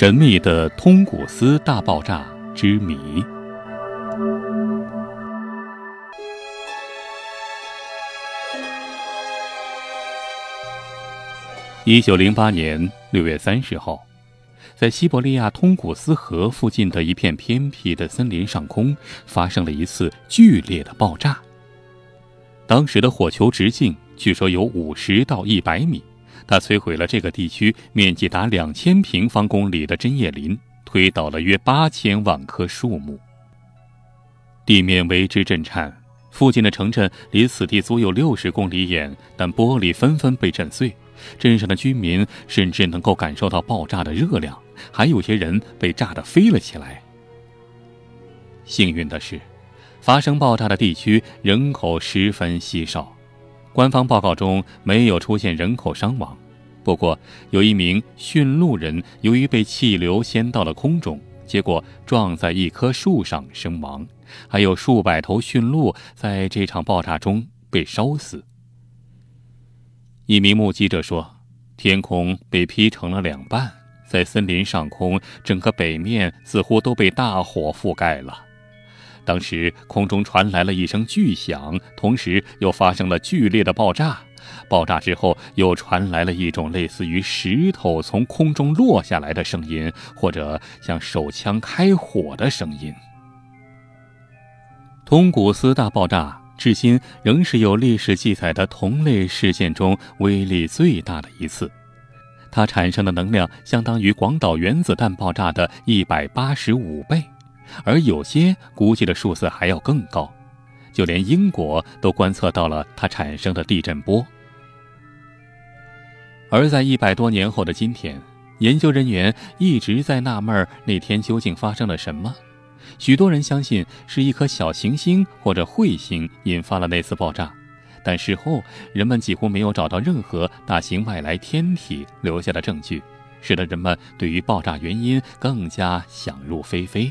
神秘的通古斯大爆炸之谜。一九零八年六月三十号，在西伯利亚通古斯河附近的一片偏僻的森林上空，发生了一次剧烈的爆炸。当时的火球直径据说有五十到一百米。它摧毁了这个地区面积达两千平方公里的针叶林，推倒了约八千万棵树木，地面为之震颤。附近的城镇离此地足有六十公里远，但玻璃纷纷被震碎。镇上的居民甚至能够感受到爆炸的热量，还有些人被炸得飞了起来。幸运的是，发生爆炸的地区人口十分稀少。官方报告中没有出现人口伤亡，不过有一名驯鹿人由于被气流掀到了空中，结果撞在一棵树上身亡，还有数百头驯鹿在这场爆炸中被烧死。一名目击者说：“天空被劈成了两半，在森林上空，整个北面似乎都被大火覆盖了。”当时空中传来了一声巨响，同时又发生了剧烈的爆炸。爆炸之后，又传来了一种类似于石头从空中落下来的声音，或者像手枪开火的声音。通古斯大爆炸至今仍是有历史记载的同类事件中威力最大的一次，它产生的能量相当于广岛原子弹爆炸的一百八十五倍。而有些估计的数字还要更高，就连英国都观测到了它产生的地震波。而在一百多年后的今天，研究人员一直在纳闷那天究竟发生了什么。许多人相信是一颗小行星或者彗星引发了那次爆炸，但事后人们几乎没有找到任何大型外来天体留下的证据，使得人们对于爆炸原因更加想入非非。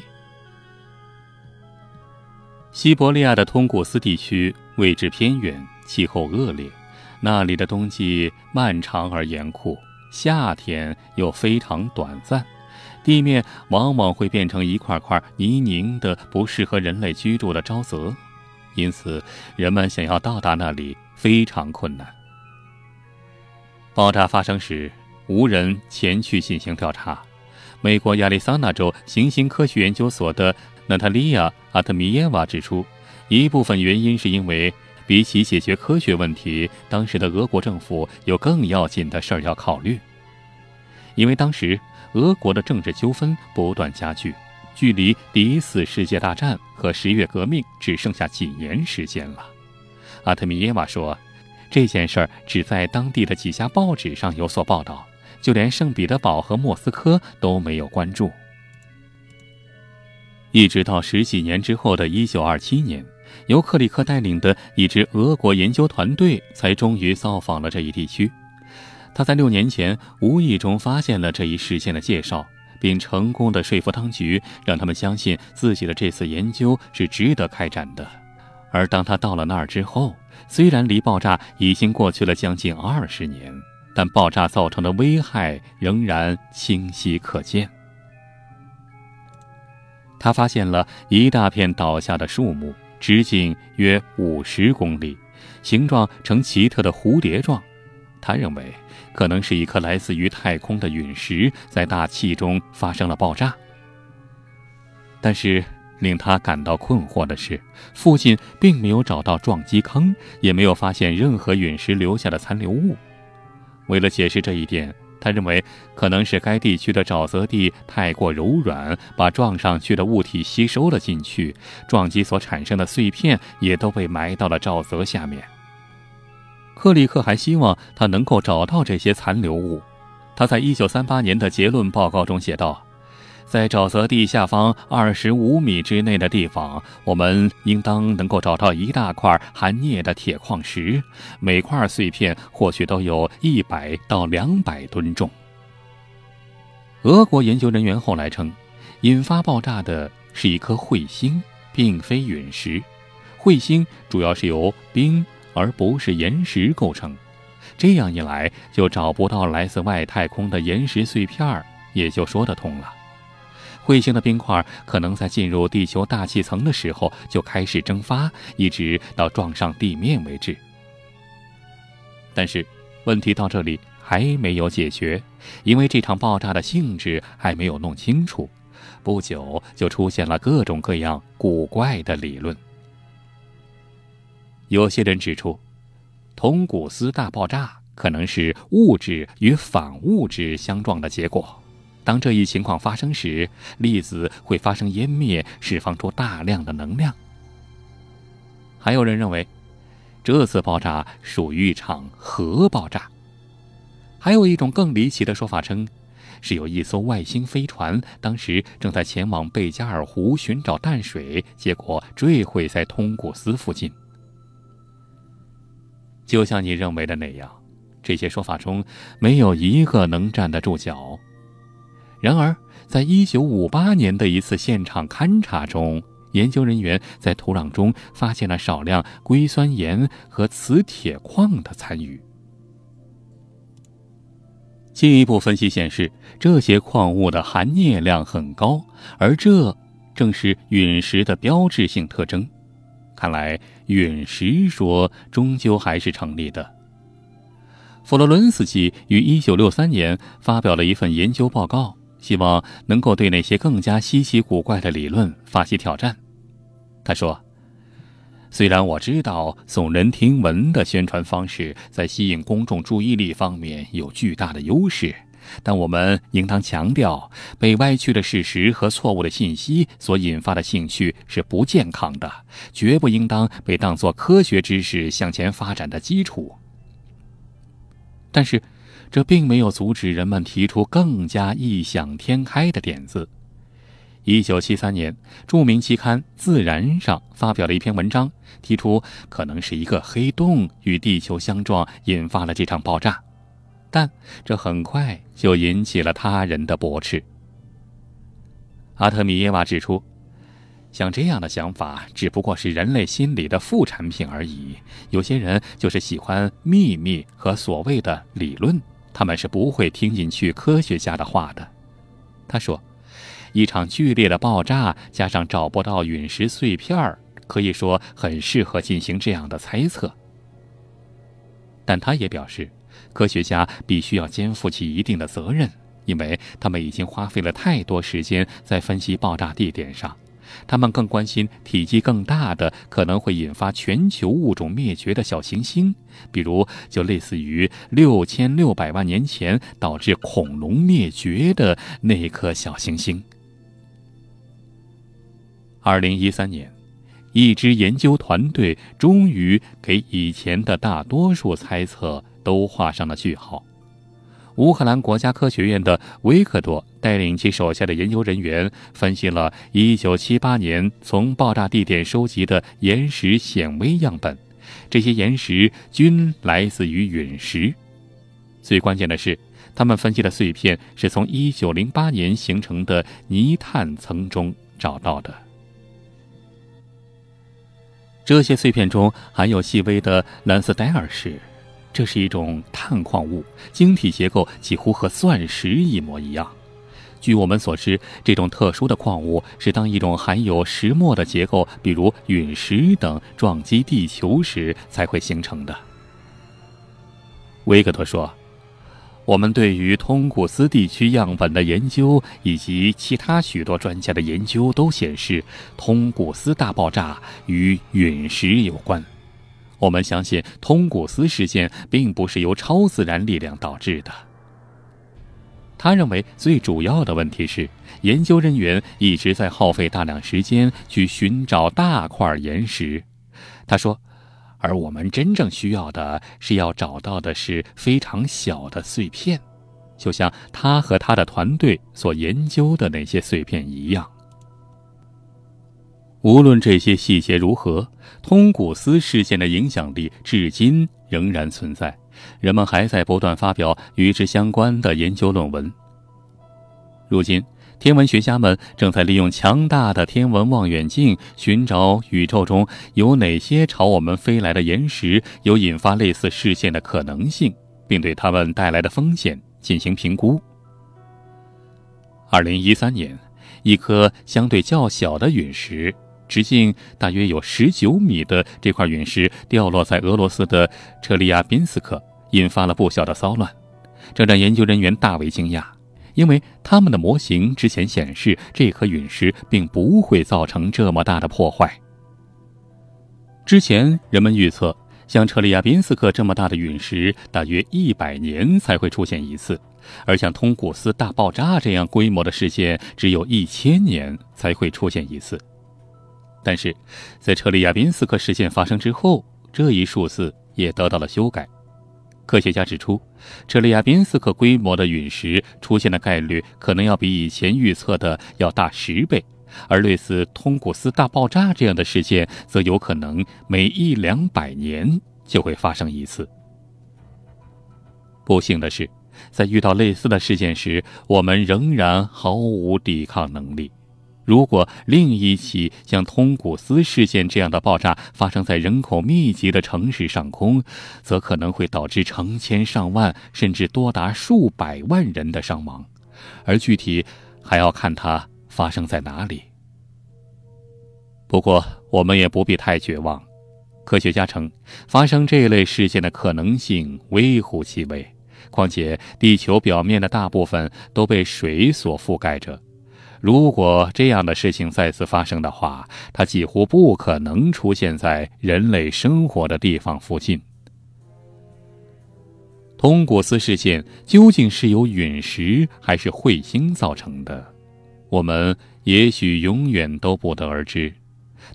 西伯利亚的通古斯地区位置偏远，气候恶劣，那里的冬季漫长而严酷，夏天又非常短暂，地面往往会变成一块块泥泞的、不适合人类居住的沼泽，因此人们想要到达那里非常困难。爆炸发生时，无人前去进行调查。美国亚利桑那州行星科学研究所的。娜塔莉亚·阿特米耶娃指出，一部分原因是因为比起解决科学问题，当时的俄国政府有更要紧的事儿要考虑。因为当时俄国的政治纠纷不断加剧，距离第一次世界大战和十月革命只剩下几年时间了。阿特米耶娃说，这件事儿只在当地的几家报纸上有所报道，就连圣彼得堡和莫斯科都没有关注。一直到十几年之后的一九二七年，由克里克带领的一支俄国研究团队才终于造访了这一地区。他在六年前无意中发现了这一事件的介绍，并成功的说服当局，让他们相信自己的这次研究是值得开展的。而当他到了那儿之后，虽然离爆炸已经过去了将近二十年，但爆炸造成的危害仍然清晰可见。他发现了一大片倒下的树木，直径约五十公里，形状呈奇特的蝴蝶状。他认为，可能是一颗来自于太空的陨石在大气中发生了爆炸。但是，令他感到困惑的是，附近并没有找到撞击坑，也没有发现任何陨石留下的残留物。为了解释这一点，他认为可能是该地区的沼泽地太过柔软，把撞上去的物体吸收了进去，撞击所产生的碎片也都被埋到了沼泽下面。克里克还希望他能够找到这些残留物。他在1938年的结论报告中写道。在沼泽地下方二十五米之内的地方，我们应当能够找到一大块含镍的铁矿石，每块碎片或许都有一百到两百吨重。俄国研究人员后来称，引发爆炸的是一颗彗星，并非陨石。彗星主要是由冰而不是岩石构成，这样一来就找不到来自外太空的岩石碎片儿。也就说得通了。彗星的冰块可能在进入地球大气层的时候就开始蒸发，一直到撞上地面为止。但是，问题到这里还没有解决，因为这场爆炸的性质还没有弄清楚，不久就出现了各种各样古怪的理论。有些人指出，通古斯大爆炸可能是物质与反物质相撞的结果。当这一情况发生时，粒子会发生湮灭，释放出大量的能量。还有人认为，这次爆炸属于一场核爆炸。还有一种更离奇的说法称，是有一艘外星飞船当时正在前往贝加尔湖寻找淡水，结果坠毁在通古斯附近。就像你认为的那样，这些说法中没有一个能站得住脚。然而，在一九五八年的一次现场勘查中，研究人员在土壤中发现了少量硅酸盐和磁铁矿的残余。进一步分析显示，这些矿物的含镍量很高，而这正是陨石的标志性特征。看来，陨石说终究还是成立的。弗洛伦斯基于一九六三年发表了一份研究报告。希望能够对那些更加稀奇古怪的理论发起挑战。他说：“虽然我知道耸人听闻的宣传方式在吸引公众注意力方面有巨大的优势，但我们应当强调，被歪曲的事实和错误的信息所引发的兴趣是不健康的，绝不应当被当作科学知识向前发展的基础。”但是。这并没有阻止人们提出更加异想天开的点子。一九七三年，著名期刊《自然》上发表了一篇文章，提出可能是一个黑洞与地球相撞引发了这场爆炸，但这很快就引起了他人的驳斥。阿特米耶娃指出，像这样的想法只不过是人类心理的副产品而已。有些人就是喜欢秘密和所谓的理论。他们是不会听进去科学家的话的，他说：“一场剧烈的爆炸加上找不到陨石碎片可以说很适合进行这样的猜测。”但他也表示，科学家必须要肩负起一定的责任，因为他们已经花费了太多时间在分析爆炸地点上。他们更关心体积更大的、可能会引发全球物种灭绝的小行星，比如就类似于六千六百万年前导致恐龙灭绝的那颗小行星。二零一三年，一支研究团队终于给以前的大多数猜测都画上了句号。乌克兰国家科学院的维克多带领其手下的研究人员分析了1978年从爆炸地点收集的岩石显微样本，这些岩石均来自于陨石。最关键的是，他们分析的碎片是从1908年形成的泥炭层中找到的。这些碎片中含有细微的蓝色戴尔石。这是一种碳矿物，晶体结构几乎和钻石一模一样。据我们所知，这种特殊的矿物是当一种含有石墨的结构，比如陨石等撞击地球时才会形成的。维克特说：“我们对于通古斯地区样本的研究，以及其他许多专家的研究，都显示通古斯大爆炸与陨石有关。”我们相信通古斯事件并不是由超自然力量导致的。他认为最主要的问题是，研究人员一直在耗费大量时间去寻找大块岩石。他说，而我们真正需要的是要找到的是非常小的碎片，就像他和他的团队所研究的那些碎片一样。无论这些细节如何，通古斯事件的影响力至今仍然存在，人们还在不断发表与之相关的研究论文。如今，天文学家们正在利用强大的天文望远镜，寻找宇宙中有哪些朝我们飞来的岩石有引发类似事件的可能性，并对它们带来的风险进行评估。二零一三年，一颗相对较小的陨石，直径大约有十九米的这块陨石掉落在俄罗斯的车里亚宾斯克，引发了不小的骚乱，这让研究人员大为惊讶，因为他们的模型之前显示这颗陨石并不会造成这么大的破坏。之前人们预测，像车里亚宾斯克这么大的陨石，大约一百年才会出现一次。而像通古斯大爆炸这样规模的事件，只有一千年才会出现一次。但是，在车里亚宾斯克事件发生之后，这一数字也得到了修改。科学家指出，车里亚宾斯克规模的陨石出现的概率可能要比以前预测的要大十倍，而类似通古斯大爆炸这样的事件，则有可能每一两百年就会发生一次。不幸的是。在遇到类似的事件时，我们仍然毫无抵抗能力。如果另一起像通古斯事件这样的爆炸发生在人口密集的城市上空，则可能会导致成千上万甚至多达数百万人的伤亡，而具体还要看它发生在哪里。不过，我们也不必太绝望。科学家称，发生这类事件的可能性微乎其微。况且，地球表面的大部分都被水所覆盖着。如果这样的事情再次发生的话，它几乎不可能出现在人类生活的地方附近。通古斯事件究竟是由陨石还是彗星造成的？我们也许永远都不得而知。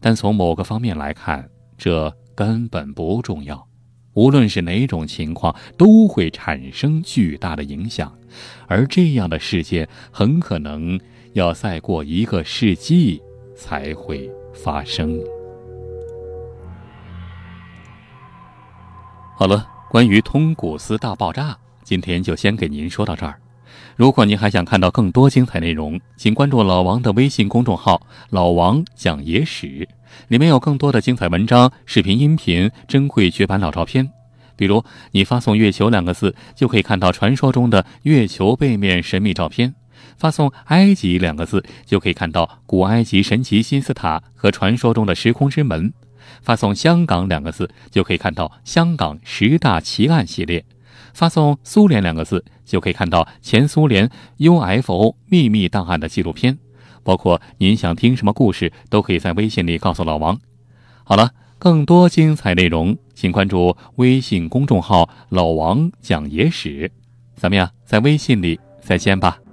但从某个方面来看，这根本不重要。无论是哪种情况，都会产生巨大的影响，而这样的事件很可能要再过一个世纪才会发生。好了，关于通古斯大爆炸，今天就先给您说到这儿。如果您还想看到更多精彩内容，请关注老王的微信公众号“老王讲野史”。里面有更多的精彩文章、视频、音频、珍贵绝版老照片。比如，你发送“月球”两个字，就可以看到传说中的月球背面神秘照片；发送“埃及”两个字，就可以看到古埃及神奇金字塔和传说中的时空之门；发送“香港”两个字，就可以看到香港十大奇案系列；发送“苏联”两个字，就可以看到前苏联 UFO 秘密档案的纪录片。包括您想听什么故事，都可以在微信里告诉老王。好了，更多精彩内容，请关注微信公众号“老王讲野史”。咱们呀，在微信里再见吧。